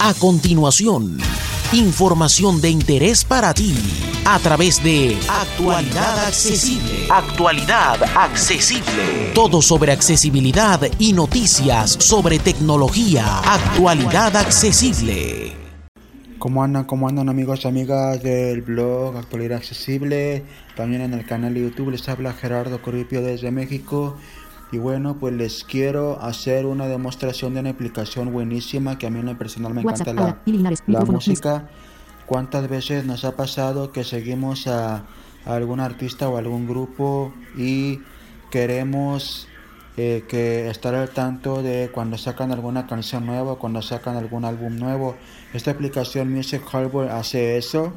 A continuación, información de interés para ti a través de Actualidad Accesible. Actualidad Accesible. Todo sobre accesibilidad y noticias sobre tecnología. Actualidad Accesible. ¿Cómo andan? ¿Cómo andan amigos y amigas del blog Actualidad Accesible? También en el canal de YouTube les habla Gerardo Corripio desde México. Y bueno, pues les quiero hacer una demostración de una aplicación buenísima que a mí en lo personal me encanta la, la música. ¿Cuántas veces nos ha pasado que seguimos a, a algún artista o algún grupo y queremos eh, que estar al tanto de cuando sacan alguna canción nueva, cuando sacan algún álbum nuevo? Esta aplicación Music Harbor hace eso.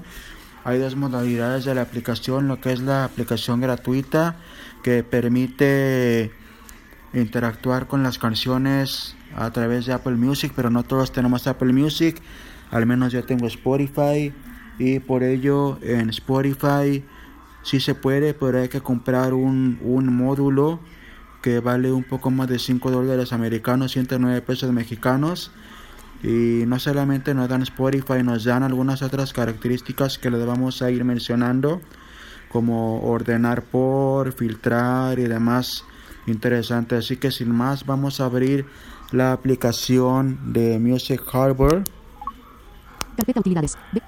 Hay dos modalidades de la aplicación, lo que es la aplicación gratuita que permite interactuar con las canciones a través de Apple Music, pero no todos tenemos Apple Music. Al menos yo tengo Spotify y por ello en Spotify sí se puede, pero hay que comprar un, un módulo que vale un poco más de 5 dólares americanos, 109 pesos mexicanos. Y no solamente nos dan Spotify, nos dan algunas otras características que le vamos a ir mencionando, como ordenar por, filtrar y demás interesante. Así que sin más, vamos a abrir la aplicación de Music Harbor. Carpeta utilidades. Ve-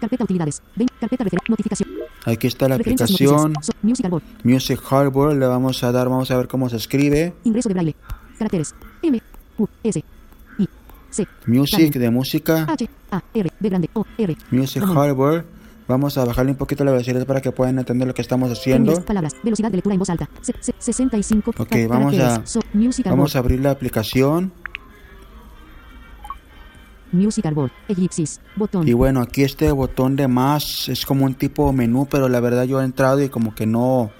Carpeta utilidades. Ven. Carpeta notificación. Aquí está la aplicación. So- Music Arbor. Music Harbor. Le vamos a dar, vamos a ver cómo se escribe. Ingreso de braille. Caracteres. M. U. S. I. C. Music de música. H. A. R. B grande. O. R. Music Ramón. Harbor. Vamos a bajarle un poquito la velocidad para que puedan entender lo que estamos haciendo. Palabras. Velocidad de lectura en voz alta. Se- se- 65. Ok, vamos a-. So-. Vamos a abrir la aplicación. Music Arbor. Ellipsis. Botón. Y bueno, aquí este botón de más es como un tipo menú, pero la verdad yo he entrado y como que no,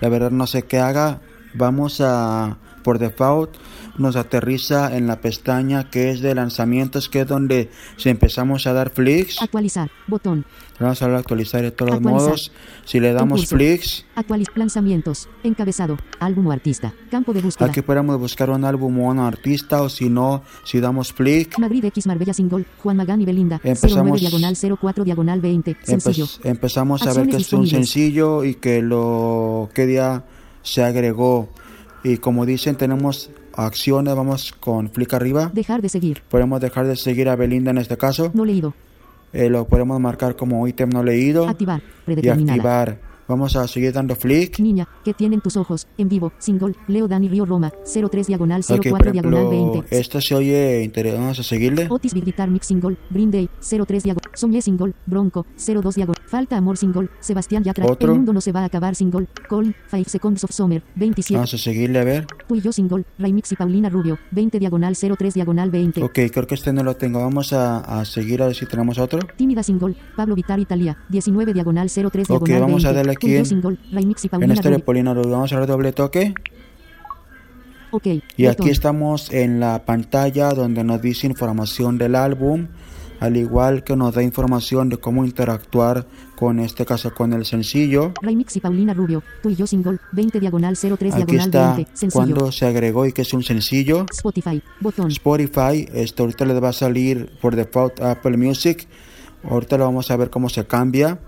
la verdad no sé qué haga. Vamos a, por default, nos aterriza en la pestaña que es de lanzamientos, que es donde si empezamos a dar flicks, Actualizar. Botón. vamos a darle a actualizar de todos Actualizar. modos. Si le damos Concurso. flicks, Actualiz. Lanzamientos. Encabezado. Álbum o artista. Campo de búsqueda. aquí podemos buscar un álbum o un artista, o si no, si damos flick, Madrid X Marbella Single, Juan Magán y Belinda, Empezamos- 09 diagonal 04 diagonal 20, sencillo. Empe- empezamos a ver Acciones que es un sencillo y que lo que día se agregó y como dicen tenemos acciones vamos con flick arriba. Dejar de seguir, podemos dejar de seguir a Belinda en este caso. No leído, Eh, lo podemos marcar como ítem no leído. Activar, y activar vamos a seguir dando flick. Niña, que tienen tus ojos? En vivo, single, Leo Dani Río Roma, 03 diagonal Ok, 04 por diagonal ejemplo 20. esto se oye interesante vamos a seguirle. Otis Big Guitar Mix Single, Green Day, 03 diagonal, Soñé Single, Bronco, 02 diagonal, Falta Amor Single, Sebastián Yatra, Otro. El Mundo No Se Va a Acabar Single, Colin, Five Seconds of Summer, 27, vamos a seguirle a ver. Tú y Yo Single, y Paulina Rubio, 20 diagonal 03 diagonal 20. ok creo que este no lo tengo. Vamos a, a seguir a ver si tenemos otro. Tímida Single, Pablo Vitar Italia, 19 diagonal 03 Ok, vamos a 20. darle aquí en- este Rubio vamos a dar doble toque Ok. Y botón. aquí estamos en la pantalla donde nos dice información del álbum, al igual que nos da información de cómo interactuar con este caso con el sencillo. Raimix y Paulina Rubio, Tú y yo Single, 20 diagonal 03 Aquí diagonal está 20. Sencillo. cuando se agregó y que es un sencillo. Spotify, botón. Spotify, esto ahorita les va a salir por default Apple Music. Ahorita lo vamos a ver cómo se cambia.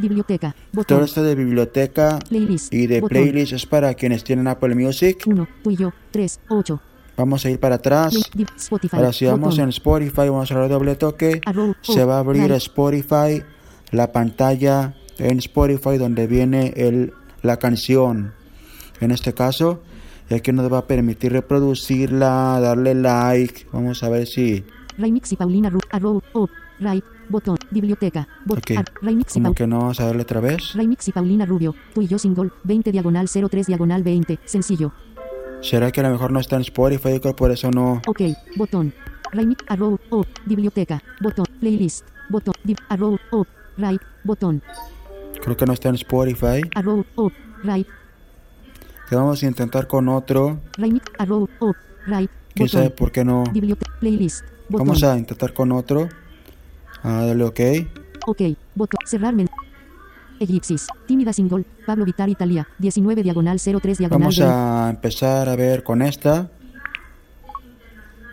Biblioteca, Todo botón. esto de biblioteca Playlist, y de botón. playlist es para quienes tienen Apple Music. 1, tú y yo, 3, 8. Vamos a ir para atrás. Spotify, Ahora si vamos botón. en Spotify, vamos a dar doble toque. Arrow, Se oh, va a abrir right. Spotify, la pantalla en Spotify donde viene el, la canción. En este caso, y aquí nos va a permitir reproducirla, darle like. Vamos a ver si Raimix y Paulina Arrow, oh, right, botón. Biblioteca, botón. Ok. Raimix y como Paulina. que no vamos a darle otra vez. Raimix y Paulina Rubio, Tú y yo Single, 20 diagonal 03 diagonal 20. Sencillo. ¿Será que a lo mejor no está en Spotify? Creo por eso no. Ok, botón. Raimix, arrow, oh, biblioteca, botón, playlist, botón, arrow, oh, right, botón, Creo que no está en Spotify. arrow, oh, right, Que vamos a intentar con otro. Raimix, arrow, oh, right, ¿Quién sabe por qué no? biblioteca, playlist, botón, Vamos a intentar con otro. Ah, dale ok. ok, botón, cerrar men Ellipsis, tímida single, Pablo Vitar Italia, 19 diagonal 03 diagonal Vamos 20. a empezar a ver con esta.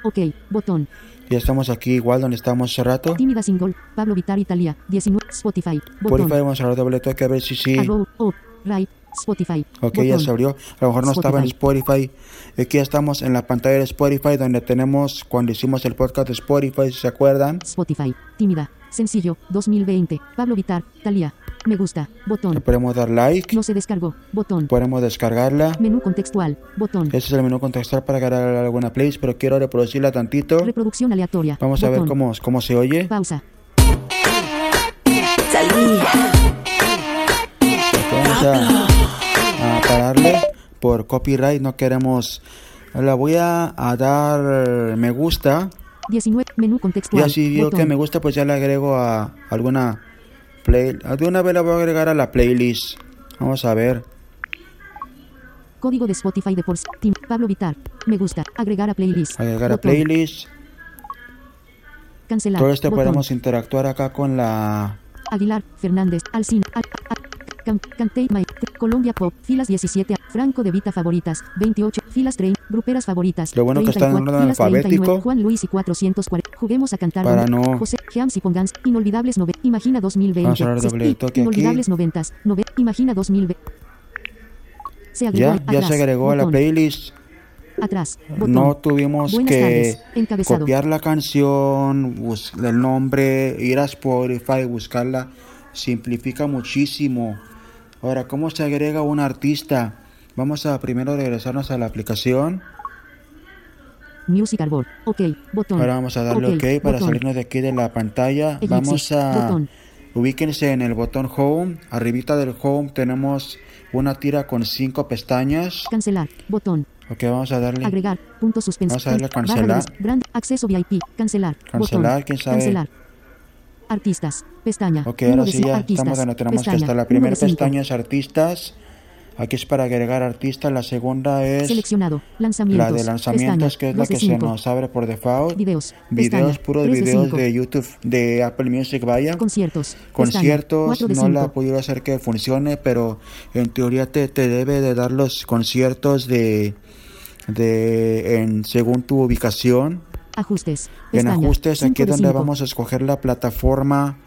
Ok. Botón. Ya estamos aquí igual donde estábamos hace rato. Tímida single. Pablo Vitar Italia. 19. Spotify. Botón. Spotify, vamos a dar doble toque a ver si sí. Arrow. Up. Right. Spotify. Ok, Botón. ya se abrió. A lo mejor no estaba en Spotify. Aquí ya estamos en la pantalla de Spotify donde tenemos cuando hicimos el podcast de Spotify, si se acuerdan. Spotify. Tímida. Sencillo. 2020. Pablo Vitar. Talía. Me gusta. Botón. Le podemos dar like, No se descargó. Botón. podemos descargarla. Menú contextual. Botón. Ese es el menú contextual para agregar alguna playlist, pero quiero reproducirla tantito. Reproducción aleatoria. Vamos a ver cómo, cómo se oye. Pausa. Vamos a, a por copyright. No queremos. La voy a, a dar me gusta. 19. Menú contextual. Si vio Botón. que me gusta, pues ya le agrego a alguna play. De una vez la voy a agregar a la playlist. Vamos a ver. Código de Spotify de por Team. Pablo Vitar. Me gusta. Agregar a playlist. Agregar a Botón. playlist. Cancelar. Todo esto Botón. podemos interactuar acá con la. Aguilar, Fernández, Alcin, Al, Cantey, May, Colombia Pop, filas 17, Franco de Vita favoritas, 28, filas 30, gruperas favoritas. Lo bueno que está en 34, orden filas alfabético. 39, Juan Luis y 440. Juguemos a cantar. Para no- José, Jams y Pongans, Inolvidables 9, Imagina 2020. Vamos a doble toque aquí. Inolvidables 90, 9, Imagina 2020. Se agregó Ya, ya atrás, se agregó a la playlist. Atrás, botón. No tuvimos Buenas que copiar la canción, el nombre, ir a Spotify, buscarla. Simplifica muchísimo. Ahora, ¿cómo se agrega un artista? Vamos a primero regresarnos a la aplicación. Music Arbor. Ok, botón. Ahora vamos a darle OK, para botón. salirnos de aquí de la pantalla. Vamos a... botón. Ubíquense en el botón Home. Arribita del Home tenemos una tira con cinco pestañas. Cancelar, botón. Ok, vamos a darle... Agregar, punto suspensivo. Vamos a darle a cancelar. brand, acceso VIP, cancelar. Cancelar, botón, ¿quién sabe? Cancelar. Artistas, pestaña. Ok, ahora sí ya artistas, estamos donde tenemos pestaña, que estar. La primera pestaña es artistas. Aquí es para agregar artistas. La segunda es Seleccionado, lanzamientos. la de lanzamientos, pestaña, que es la que se nos abre por default. Videos, Videos, pestaña, puros de videos de YouTube, de Apple Music, vaya. Conciertos. conciertos, no la he podido hacer que funcione, pero en teoría te, te debe de dar los conciertos de, de en según tu ubicación. Ajustes. En ajustes, aquí es de donde vamos a escoger la plataforma,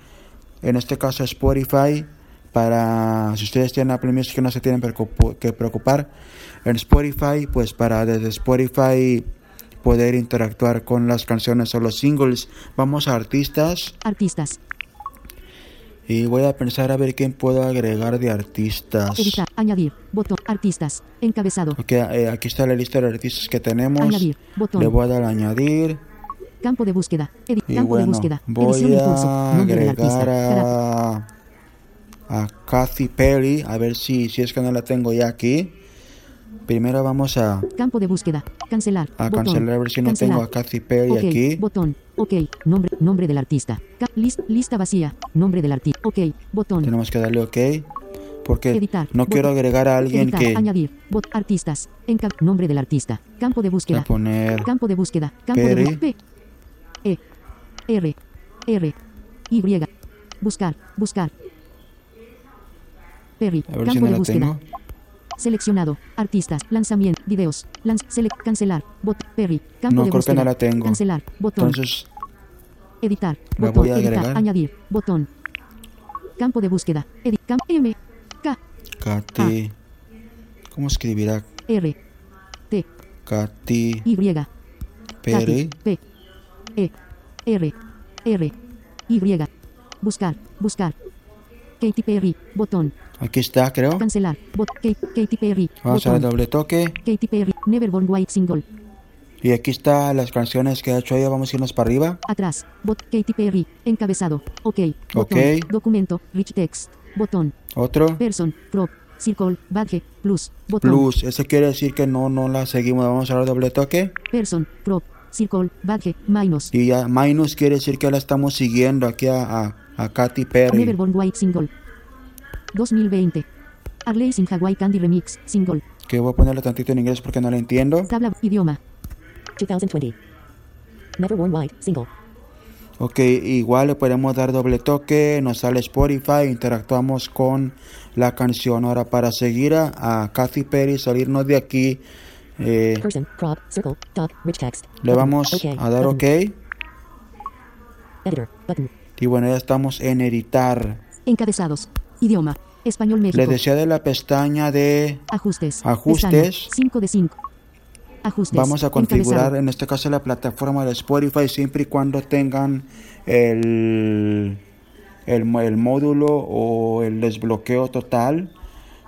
en este caso Spotify, para si ustedes tienen Apple Music no se tienen que preocupar. En Spotify, pues para desde Spotify poder interactuar con las canciones o los singles. Vamos a artistas Artistas. Y voy a pensar a ver quién puedo agregar de artistas. Editar. Añadir. Botón. Artistas. Encabezado. Ok, eh, aquí está la lista de artistas que tenemos. Añadir. Botón. Le voy a dar a añadir. Campo de búsqueda. Edit. Y Campo de bueno, búsqueda. voy a agregar a, a Kathy Perry, a ver si, si es que no la tengo ya aquí. Primero vamos a, Campo de búsqueda. Cancelar. a botón. cancelar a ver si no Cancelar. tengo a Kathy Perry Ok, aquí. Botón. Ok. Nombre, nombre del artista. List- lista vacía. Nombre del artista. Ok. Botón. Tenemos que darle OK. Porque Editar. no quiero agregar a alguien Editar. que Añadir. Bot. Artistas. Enca nombre del artista. Campo de voy búsqueda. a poner Campo de búsqueda. Campo Perry. de P. E. R. R. Y. Buscar. Buscar. Perry. a ver Campo si no de la búsqueda. tengo. Seleccionado. Artistas. Lanzamiento. Videos. Lanz. Select. Cancelar. Bot. Perry. Campo No, de búsqueda. no la tengo. Cancelar. Botón. Entonces, Editar. La Botón. voy a editar. agregar. Añadir. Botón. Campo de búsqueda. Edit. Cam M. K. Katy. ¿Cómo escribirá? R. T. Katy Y. Perry. P. E. R. R. Y. Buscar. Buscar. Katy Perry. Botón. Aquí está, creo. Cancelar. Bot. Kate, Katy Perry. Vamos a Botón. dar doble toque. Katy Perry. Neverborn White Single. Y aquí está las canciones que ha hecho ella. Vamos a irnos para arriba. Atrás. Bot. Katy Perry. Encabezado. Ok. Botón. Ok. Documento. Rich text. Botón. Otro. Person. Crop. Circle. Badge. Plus. Botón. Plus. Eso quiere decir que no, no la seguimos. Vamos a dar doble toque. Person. Crop. Circle. Badge. Minus. Y ya minus quiere decir que la estamos siguiendo aquí a, a, a Katy Perry. Neverborn White Single. 2020. Arley sin Hawaii Candy Remix. Single. Que voy a ponerle tantito en inglés porque no la entiendo. Tabla. Idioma. 2020. Neverborn White, single. Ok, igual le podemos dar doble toque. Nos sale Spotify. Interactuamos con la canción. Ahora para seguir a, a Katy Perry, salirnos de aquí Eh, Person. Crop. Circle. Dot. Rich text. le Button. vamos OK. a dar Button. OK. Editor. Button. Y bueno, ya estamos en editar. Encabezados. Idioma. Español México. Les decía de la pestaña de Ajustes. Ajustes. 5 de 5. Ajustes. Vamos a configurar Encabezado. en este caso la plataforma de Spotify siempre y cuando tengan el, el, el módulo o el desbloqueo total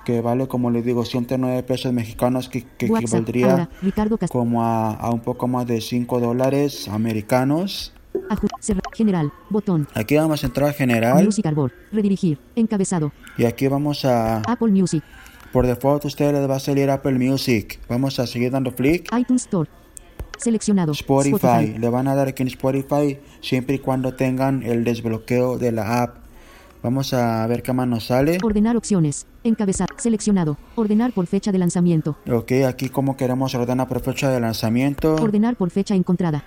que vale como les digo 109 pesos mexicanos que, que WhatsApp. equivaldría Ahora. Como a, a un poco más de 5 dólares americanos. General. Botón. Aquí vamos a entrar a general Music Arbor. Redirigir. Encabezado. y aquí vamos a, Apple Music. por default a ustedes les va a salir Apple Music. Vamos a seguir dando clic. iTunes Store. Seleccionado. Spotify. Le van a dar aquí en Spotify siempre y cuando tengan el desbloqueo de la app. Vamos a ver qué más nos sale. Ordenar opciones. Encabezado. Seleccionado. Ordenar por fecha de lanzamiento. Ok, aquí como queremos ordenar por fecha de lanzamiento. Ordenar por fecha encontrada.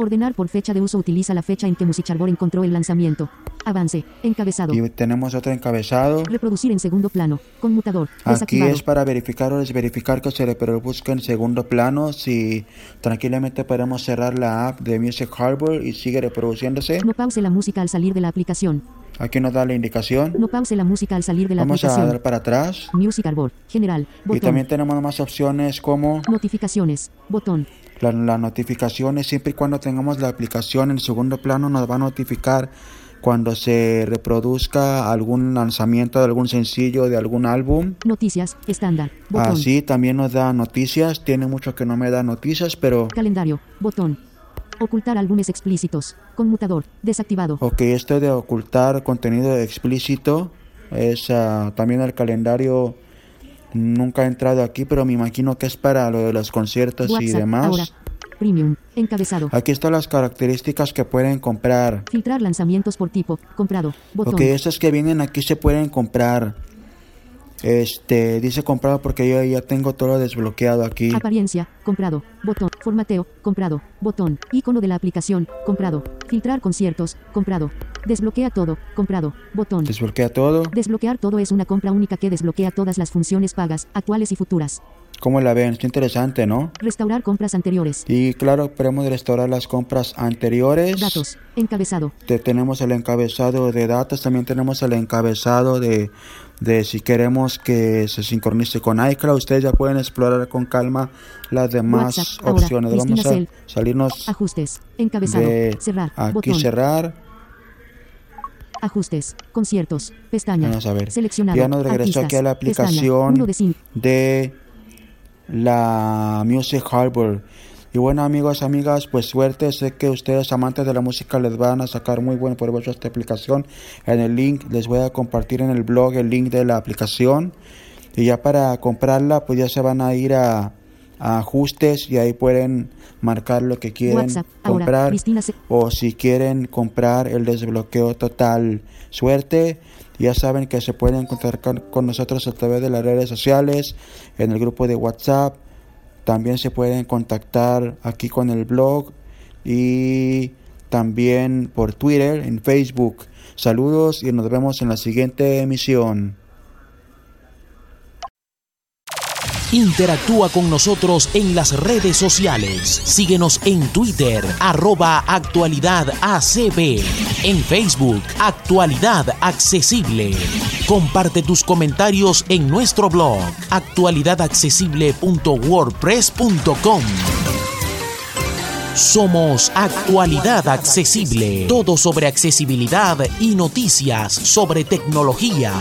Ordenar por fecha de uso utiliza la fecha en que Musicarbor encontró el lanzamiento. Avance. Encabezado. Y tenemos otro encabezado. Reproducir en segundo plano. Conmutador. Aquí es para verificar o desverificar que se reproduzca en segundo plano. Si tranquilamente podemos cerrar la app de Music Harbor y sigue reproduciéndose. No pause la música al salir de la aplicación. Aquí nos da la indicación. No pause la música al salir de la Vamos a aplicación. dar para atrás. Music Arbor. General. Y Botón. también tenemos más opciones como Notificaciones. Botón. La- las notificaciones. Siempre y cuando tengamos la aplicación en segundo plano nos va a notificar cuando se reproduzca algún lanzamiento de algún sencillo, de algún álbum. Noticias. Estándar. Botón. Así también nos da noticias. Tiene mucho que no me da noticias, pero... Calendario. Botón. Ocultar álbumes explícitos. Conmutador. Desactivado. Ok, esto de ocultar contenido explícito es ah, también el calendario. Nunca he entrado aquí, pero me imagino que es para lo de los conciertos y demás. Ahora. Premium. Encabezado. Aquí están las características que pueden comprar. Filtrar lanzamientos por tipo. Comprado. Botón. Ok, estas que vienen aquí se pueden comprar. Este, dice comprado porque yo ya tengo todo desbloqueado aquí. Apariencia, comprado, botón, formateo, comprado, botón, icono de la aplicación, comprado, filtrar conciertos, comprado, desbloquea todo, comprado, botón. Desbloquea todo. Desbloquear todo es una compra única que desbloquea todas las funciones pagas, actuales y futuras. ¿Cómo la ven? Está interesante, ¿no? Restaurar compras anteriores. Y claro, podemos restaurar las compras anteriores. Datos, encabezado, Te- tenemos el encabezado de datos, también tenemos el encabezado de, de si queremos que se sincronice con iCloud. Ustedes ya pueden explorar con calma las demás WhatsApp, ahora, opciones. Vamos a salirnos ajustes, encabezado, de cerrar, aquí botón, cerrar. Ajustes, conciertos, pestaña, Vamos a ver. seleccionado, Ya nos regresó aquí a la aplicación de la Music Harbor. Y bueno amigos, amigas, pues suerte. Sé que ustedes amantes de la música les van a sacar muy buen provecho a esta aplicación. En el link les voy a compartir en el blog el link de la aplicación. Y ya para comprarla, pues ya se van a ir a, a ajustes y ahí pueden marcar lo que quieren WhatsApp, ahora, comprar. C. o si quieren comprar el desbloqueo total. Suerte. Ya saben que se pueden contactar con nosotros a través de las redes sociales, en el grupo de WhatsApp. También se pueden contactar aquí con el blog y también por Twitter, en Facebook. Saludos y nos vemos en la siguiente emisión. Interactúa con nosotros en las redes sociales. Síguenos en Twitter, arroba actualidad ACB. En Facebook, Actualidad Accesible. Comparte tus comentarios en nuestro blog, actualidadaccesible.wordpress.com. Somos Actualidad Accesible. Todo sobre accesibilidad y noticias sobre tecnología.